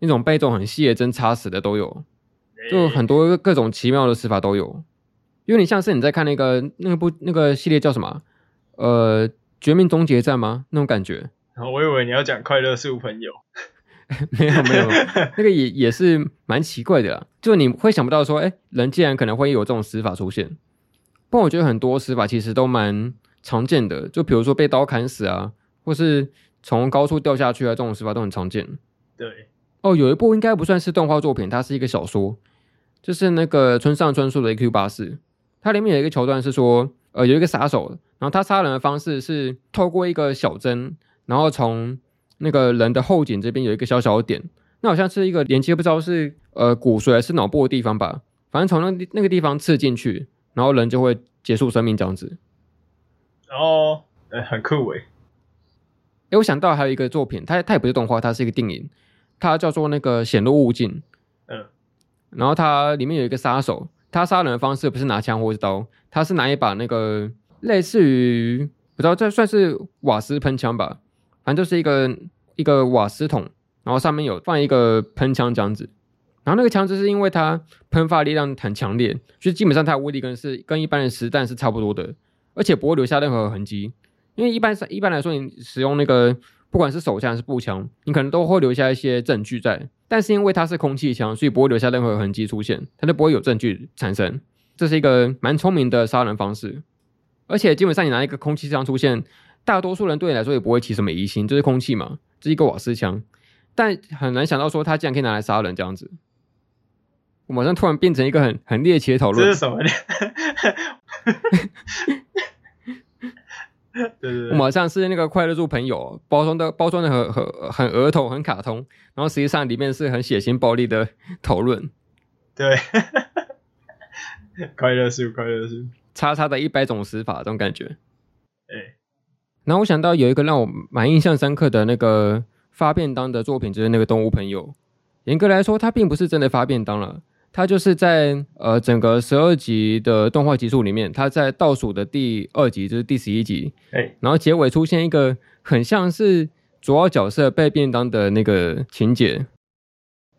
那种被一种很细的针插死的都有，就很多各种奇妙的死法都有，因为你像是你在看那个那个部那个系列叫什么？呃，绝命终结战吗？那种感觉。我以为你要讲快乐树朋友，没 有没有，那个也也是蛮奇怪的啦。就你会想不到说，哎、欸，人竟然可能会有这种死法出现。不过我觉得很多死法其实都蛮常见的，就比如说被刀砍死啊，或是从高处掉下去啊，这种死法都很常见。对，哦，有一部应该不算是动画作品，它是一个小说，就是那个村上春树的《EQ 八四》，它里面有一个桥段是说，呃，有一个杀手，然后他杀人的方式是透过一个小针。然后从那个人的后颈这边有一个小小的点，那好像是一个连接，不知道是呃骨髓还是脑部的地方吧。反正从那那个地方刺进去，然后人就会结束生命这样子。哦，哎，很酷诶。哎，我想到还有一个作品，它它也不是动画，它是一个电影，它叫做那个《显露物镜》。嗯。然后它里面有一个杀手，他杀人的方式不是拿枪或是刀，他是拿一把那个类似于不知道这算是瓦斯喷枪吧。反正就是一个一个瓦斯桶，然后上面有放一个喷枪这样子，然后那个枪支是因为它喷发力量很强烈，所以基本上它的威力跟是跟一般的实弹是差不多的，而且不会留下任何痕迹。因为一般一般来说，你使用那个不管是手枪还是步枪，你可能都会留下一些证据在。但是因为它是空气枪，所以不会留下任何痕迹出现，它就不会有证据产生。这是一个蛮聪明的杀人方式。而且基本上你拿一个空气枪出现，大多数人对你来说也不会起什么疑心，这是空气嘛，这是一个瓦斯枪。但很难想到说它竟然可以拿来杀人这样子。我马上突然变成一个很很猎奇的讨论。这是什么？对对对，我马上是那个快乐猪朋友包装的包装的很很很儿童很卡通，然后实际上里面是很血腥暴力的讨论。对，快乐树快乐树，叉叉的一百种死法这种感觉。哎，然后我想到有一个让我蛮印象深刻的那个发便当的作品，就是那个动物朋友。严格来说，它并不是真的发便当了。它就是在呃整个十二集的动画集数里面，它在倒数的第二集，就是第十一集，哎、然后结尾出现一个很像是主要角色被便当的那个情节。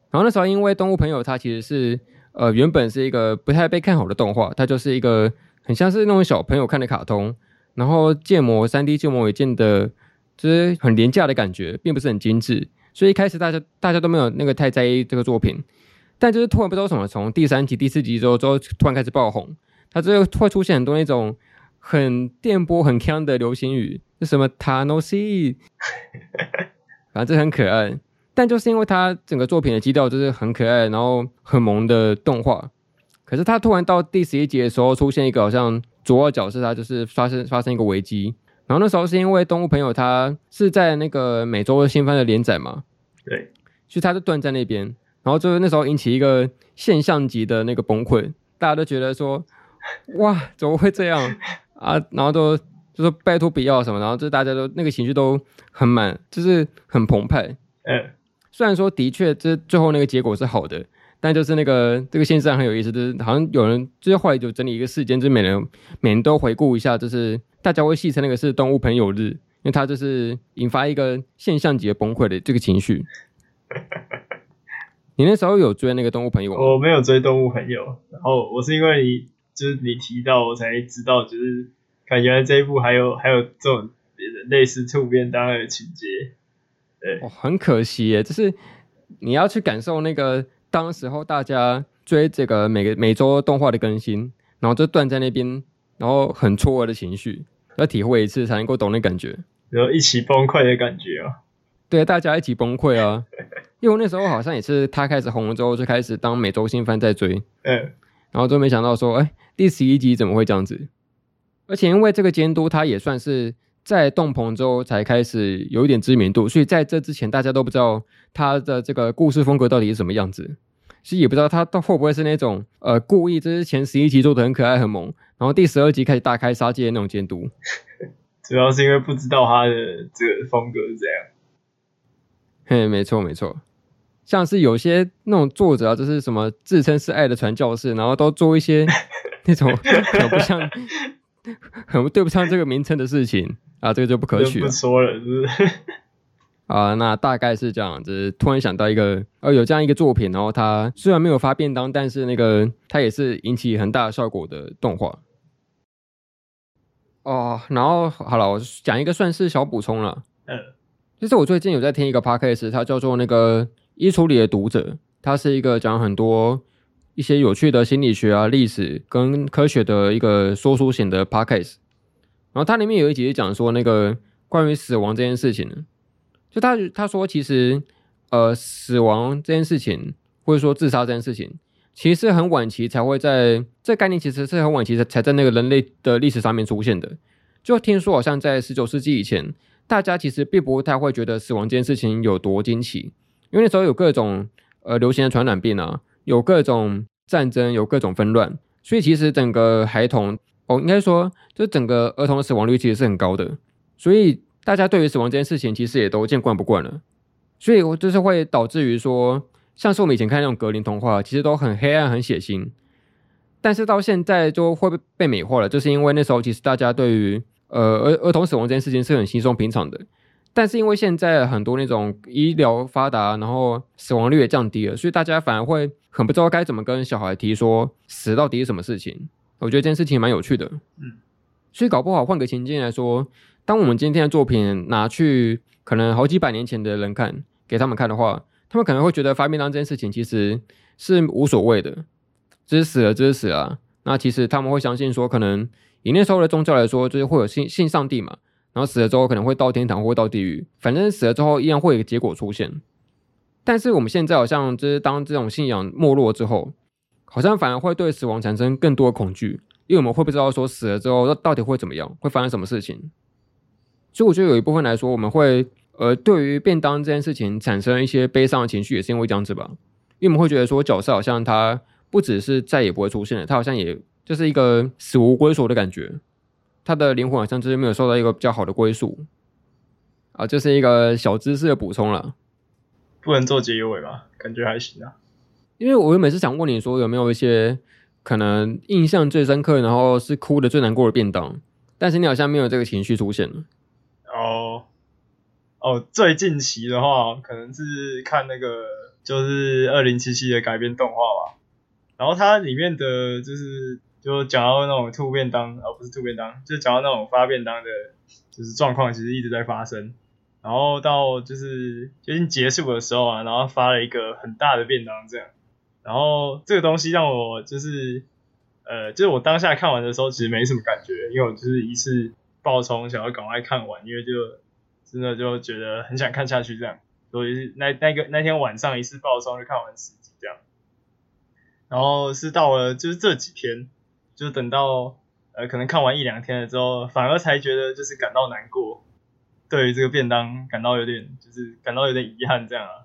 然后那时候因为动物朋友它其实是呃原本是一个不太被看好的动画，它就是一个很像是那种小朋友看的卡通，然后建模三 D 建模也建的就是很廉价的感觉，并不是很精致，所以一开始大家大家都没有那个太在意这个作品。但就是突然不知道为什么，从第三集、第四集之后，之后突然开始爆红，它之后会出现很多那种很电波、很锵的流行语，就什么 Tanoshi，反正很可爱。但就是因为它整个作品的基调就是很可爱，然后很萌的动画，可是它突然到第十一集的时候出现一个好像主要角色，他就是发生发生一个危机。然后那时候是因为动物朋友它是在那个每周新番的连载嘛，对，所以他就断在那边。然后就是那时候引起一个现象级的那个崩溃，大家都觉得说，哇，怎么会这样啊？然后都就说拜托不要什么，然后就大家都那个情绪都很满，就是很澎湃。嗯，虽然说的确这最后那个结果是好的，但就是那个这个现象很有意思，就是好像有人就是后来就整理一个事件，就是每人每人都回顾一下，就是大家会戏称那个是动物朋友日，因为它就是引发一个现象级的崩溃的这个情绪。你那时候有追那个动物朋友吗？我没有追动物朋友，然后我是因为你就是你提到我才知道，就是看原来这一部还有还有这种类似兔便当的情节，对，哦，很可惜耶，就是你要去感受那个当时候大家追这个每个每周动画的更新，然后就断在那边，然后很错愕的情绪，要体会一次才能够懂那感觉，然后一起崩溃的感觉啊，对，大家一起崩溃啊。因为那时候好像也是他开始红了之后就开始当每周新番在追，嗯，然后就没想到说，哎，第十一集怎么会这样子？而且因为这个监督他也算是在洞棚之后才开始有一点知名度，所以在这之前大家都不知道他的这个故事风格到底是什么样子，其实也不知道他到会不会是那种呃故意就是前十一集做的很可爱很萌，然后第十二集开始大开杀戒的那种监督，主要是因为不知道他的这个风格是这样，嘿，没错没错。像是有些那种作者啊，就是什么自称是爱的传教士，然后都做一些 那种很不像、很对不上这个名称的事情啊，这个就不可取了。不说了，是是？啊，那大概是这样子。突然想到一个，呃，有这样一个作品，然后它虽然没有发便当，但是那个它也是引起很大的效果的动画。哦，然后好了，我讲一个算是小补充了。嗯，就是我最近有在听一个 podcast，它叫做那个。衣橱里的读者，它是一个讲很多一些有趣的心理学啊、历史跟科学的一个说书型的 podcast。然后它里面有一集讲说那个关于死亡这件事情，就他他说其实呃死亡这件事情或者说自杀这件事情，其实是很晚期才会在这概念其实是很晚期才才在那个人类的历史上面出现的。就听说好像在十九世纪以前，大家其实并不太会觉得死亡这件事情有多惊奇。因为那时候有各种呃流行的传染病啊，有各种战争，有各种纷乱，所以其实整个孩童哦，应该说就整个儿童的死亡率其实是很高的，所以大家对于死亡这件事情其实也都见惯不惯了，所以我就是会导致于说，像是我们以前看那种格林童话，其实都很黑暗、很血腥，但是到现在就会被美化了，就是因为那时候其实大家对于呃儿儿童死亡这件事情是很稀松平常的。但是因为现在很多那种医疗发达，然后死亡率也降低了，所以大家反而会很不知道该怎么跟小孩提说死到底是什么事情。我觉得这件事情蛮有趣的。嗯，所以搞不好换个情境来说，当我们今天的作品拿去可能好几百年前的人看，给他们看的话，他们可能会觉得发明当这件事情其实是无所谓的，只是死了只是死了啊。那其实他们会相信说，可能以那时候的宗教来说，就是会有信信上帝嘛。然后死了之后可能会到天堂或到地狱，反正死了之后依然会有一个结果出现。但是我们现在好像就是当这种信仰没落之后，好像反而会对死亡产生更多的恐惧，因为我们会不知道说死了之后到底会怎么样，会发生什么事情。所以我觉得有一部分来说，我们会呃对于便当这件事情产生一些悲伤的情绪，也是因为这样子吧。因为我们会觉得说角色好像他不只是再也不会出现了，他好像也就是一个死无归属的感觉。他的灵魂好像就是没有受到一个比较好的归宿啊，这、是一个小知识的补充了。不能做结尾吧？感觉还行啊。因为我每次想问你说有没有一些可能印象最深刻，然后是哭的最难过的便当，但是你好像没有这个情绪出现。哦哦，最近期的话，可能是看那个就是二零七七的改编动画吧，然后它里面的就是。就讲到那种吐便当，而、哦、不是吐便当，就讲到那种发便当的，就是状况其实一直在发生。然后到就是接近结束的时候啊，然后发了一个很大的便当这样。然后这个东西让我就是，呃，就是我当下看完的时候其实没什么感觉，因为我就是一次爆冲，想要赶快看完，因为就真的就觉得很想看下去这样。所以那那个那天晚上一次爆冲就看完十集这样。然后是到了就是这几天。就等到呃，可能看完一两天了之后，反而才觉得就是感到难过，对于这个便当感到有点就是感到有点遗憾这样啊，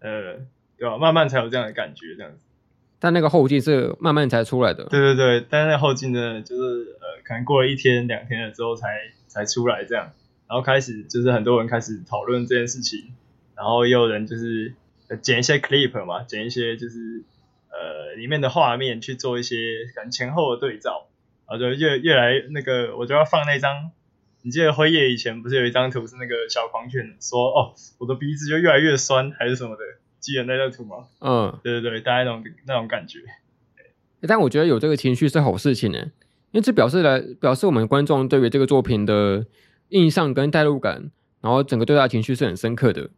呃，对吧？慢慢才有这样的感觉这样子。但那个后劲是慢慢才出来的。对对对，但是那后劲呢，就是呃，可能过了一天两天了之后才才出来这样，然后开始就是很多人开始讨论这件事情，然后也有人就是剪一些 clip 嘛，剪一些就是。呃，里面的画面去做一些可能前后的对照，然后就越越来那个，我就要放那张。你记得辉夜以前不是有一张图是那个小狂犬说哦，我的鼻子就越来越酸还是什么的，记得那张图吗？嗯，对对对，大概那种那种感觉。但我觉得有这个情绪是好事情呢，因为这表示来表示我们观众对于这个作品的印象跟代入感，然后整个对他的情绪是很深刻的。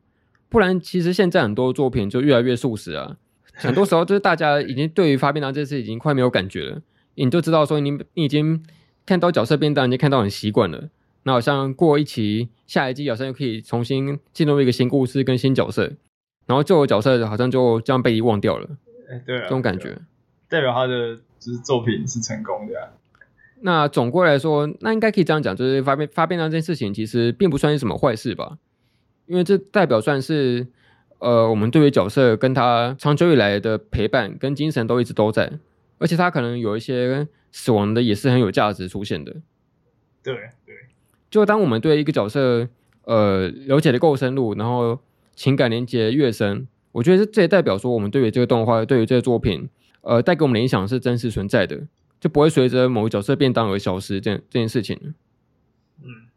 不然其实现在很多作品就越来越速食啊。很多时候就是大家已经对于发便当这次已经快没有感觉了，你就知道说你你已经看到角色便当，已经看到很习惯了。那好像过一期，下一季好像又可以重新进入一个新故事跟新角色，然后旧的角色好像就这样被遗忘掉了。哎，对啊，这种感觉代表他的就是作品是成功的啊。那总归来说，那应该可以这样讲，就是发便发便当这件事情其实并不算是什么坏事吧，因为这代表算是。呃，我们对于角色跟他长久以来的陪伴跟精神都一直都在，而且他可能有一些死亡的也是很有价值出现的。对对，就当我们对一个角色呃了解的够深入，然后情感连接越深，我觉得这这也代表说我们对于这个动画，对于这个作品，呃，带给我们的影响是真实存在的，就不会随着某个角色便当而消失这这件事情。嗯，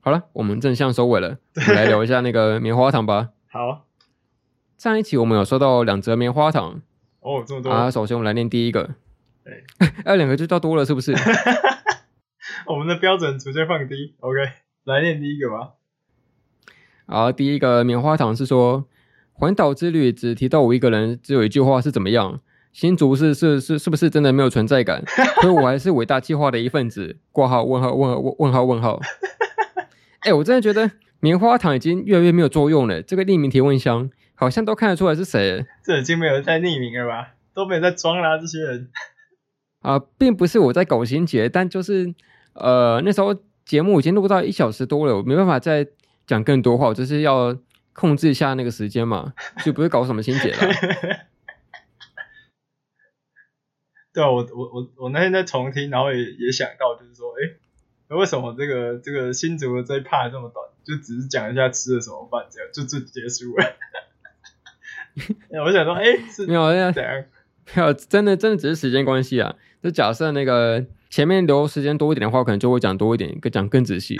好了，我们正向收尾了，我们来聊一下那个棉花糖吧。好。上一期我们有收到两则棉花糖哦，这么多啊！首先我们来念第一个，对，哎，两个就叫多了是不是？我们的标准逐渐放低，OK，来念第一个吧。好，第一个棉花糖是说，环岛之旅只提到我一个人，只有一句话是怎么样？新竹是是是是不是真的没有存在感？所以我还是伟大计划的一份子。挂号问号问号问号问号。哎，我真的觉得棉花糖已经越来越没有作用了。这个匿名提问箱。好像都看得出来是谁，这已经没有在匿名了吧？都没有在装啦，这些人 啊，并不是我在搞心结，但就是呃，那时候节目已经录到一小时多了，我没办法再讲更多话，我就是要控制一下那个时间嘛，就不会搞什么心结了。对啊，我我我我那天在重听，然后也也想到，就是说，哎、欸，为什么这个这个新竹的这一 part 这么短？就只是讲一下吃了什么饭，这样就就结束了。我想说，哎、没有这样，没有，真的真的只是时间关系啊。就假设那个前面留时间多一点的话，可能就会讲多一点，更讲更仔细。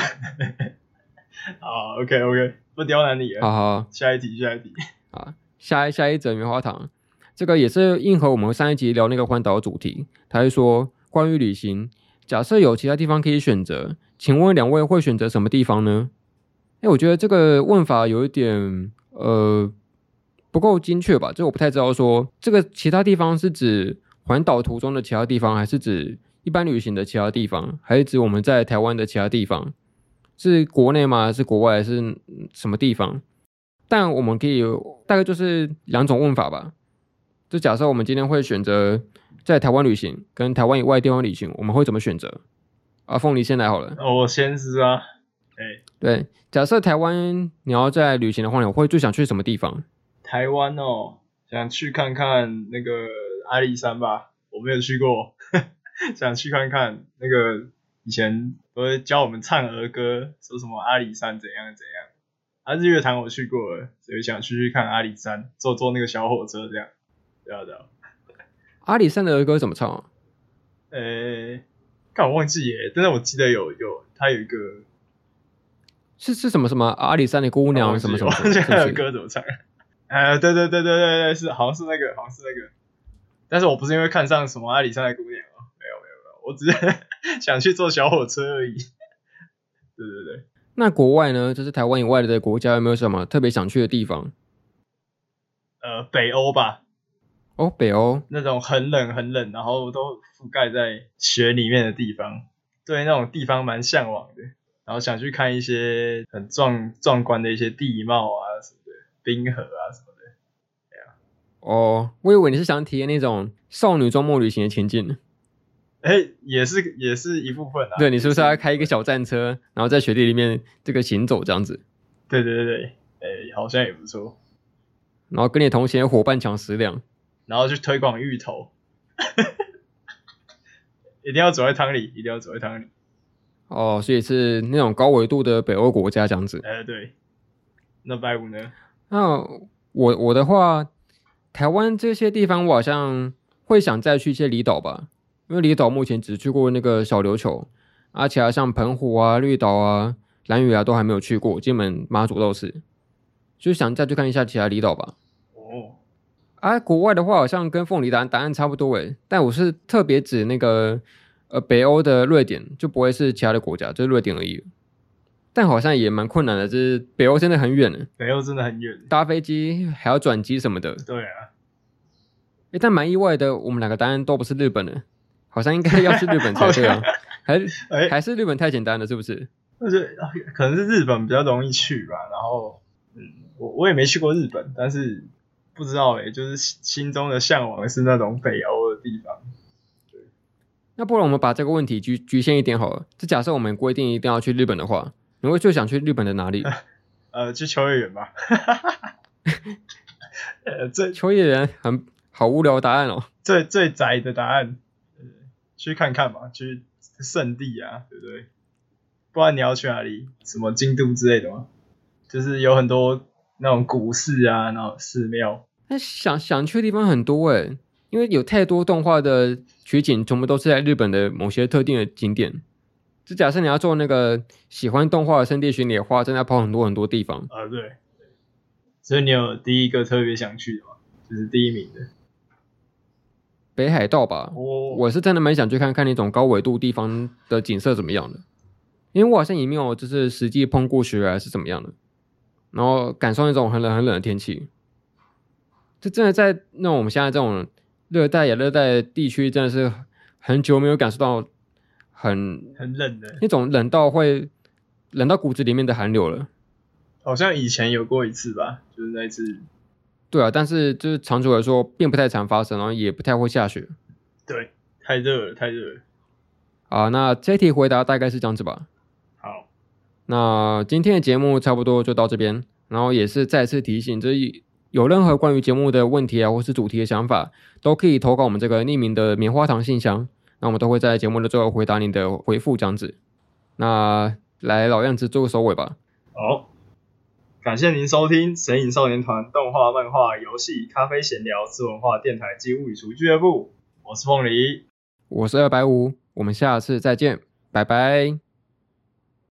好好，OK OK，不刁难你了。好好，下一题，下一题。啊，下一下一则棉花糖，这个也是应和我们上一集聊那个环岛主题。他是说，关于旅行，假设有其他地方可以选择，请问两位会选择什么地方呢？哎，我觉得这个问法有一点呃不够精确吧，就我不太知道说这个其他地方是指环岛途中的其他地方，还是指一般旅行的其他地方，还是指我们在台湾的其他地方？是国内吗？还是国外？还是什么地方？但我们可以有大概就是两种问法吧。就假设我们今天会选择在台湾旅行，跟台湾以外的地方旅行，我们会怎么选择？啊，凤梨先来好了。哦我先是啊。哎，对，假设台湾你要在旅行的话，你会最想去什么地方？台湾哦，想去看看那个阿里山吧，我没有去过，想去看看那个。以前都会教我们唱儿歌，说什么阿里山怎样怎样。啊，日月潭我去过了，所以想去去看阿里山，坐坐那个小火车这样。对啊对啊。阿里山的儿歌怎么唱啊？呃、欸，看我忘记耶，但是我记得有有，他有一个是是什么什么阿里山的姑娘什么什么，忘记他的歌怎么唱。呃，对对对对对对，是好像是那个，好像是那个。但是我不是因为看上什么阿里山的姑娘哦，没有没有没有，我只是。想去坐小火车而已。对对对。那国外呢？就是台湾以外的国家，有没有什么特别想去的地方？呃，北欧吧。哦，北欧那种很冷很冷，然后都覆盖在雪里面的地方，对那种地方蛮向往的。然后想去看一些很壮壮观的一些地貌啊什么的，冰河啊什么的。对啊。哦，我以为你是想体验那种少女周末旅行的情境。哎、欸，也是也是一部分啊。对，你是不是要开一个小战车，然后在雪地里面这个行走这样子？对对对对，哎、欸，好像也不错。然后跟你同行伙伴抢食粮，然后去推广芋头，一定要走在汤里，一定要走在汤里。哦，所以是那种高纬度的北欧国家这样子。哎、欸，对。那白五呢？那我我的话，台湾这些地方，我好像会想再去一些离岛吧。因为离岛目前只去过那个小琉球，而且啊，像澎湖啊、绿岛啊、兰屿啊都还没有去过，金门、马祖都是，就想再去看一下其他离岛吧。哦，啊，国外的话好像跟凤梨答案答案差不多诶，但我是特别指那个呃北欧的瑞典，就不会是其他的国家，就是瑞典而已。但好像也蛮困难的，就是北欧真的很远，北欧真的很远，搭飞机还要转机什么的。对啊，诶，但蛮意外的，我们两个答案都不是日本的。好像应该要去日本才 对啊，还是、欸、还是日本太简单了，是不是？就是可能是日本比较容易去吧。然后，嗯，我我也没去过日本，但是不知道诶、欸，就是心中的向往是那种北欧的地方。对，那不然我们把这个问题局局限一点好了。就假设我们规定一定要去日本的话，你会最想去日本的哪里？呃，去秋叶原吧。呃，最秋叶原很好无聊的答案哦。最最窄的答案。去看看嘛，去圣地啊，对不对？不然你要去哪里？什么京都之类的吗？就是有很多那种古寺啊，然后寺庙。那想想去的地方很多诶，因为有太多动画的取景，全部都是在日本的某些特定的景点。就假设你要做那个喜欢动画的圣地巡礼的话，真的要跑很多很多地方。啊，对。所以你有第一个特别想去的吗？就是第一名的。北海道吧，oh. 我是真的蛮想去看看那种高纬度地方的景色怎么样的，因为我好像也没有就是实际碰过雪还是怎么样的，然后感受那种很冷很冷的天气，就真的在那种我们现在这种热带亚热带地区，真的是很久没有感受到很很冷的那种冷到会冷到骨子里面的寒流了。好像以前有过一次吧，就是那次。对啊，但是就是长久来说，并不太常发生，然后也不太会下雪。对，太热了，太热了。啊，那这题回答大概是这样子吧。好，那今天的节目差不多就到这边，然后也是再次提醒，就是有任何关于节目的问题啊，或是主题的想法，都可以投稿我们这个匿名的棉花糖信箱，那我们都会在节目的最后回答你的回复这样子。那来老样子做个收尾吧。好。感谢您收听《神影少年团》动画、漫画、游戏、咖啡闲聊、吃文化电台及物语厨俱乐部。我是凤梨，我是二百五，我们下次再见，拜拜。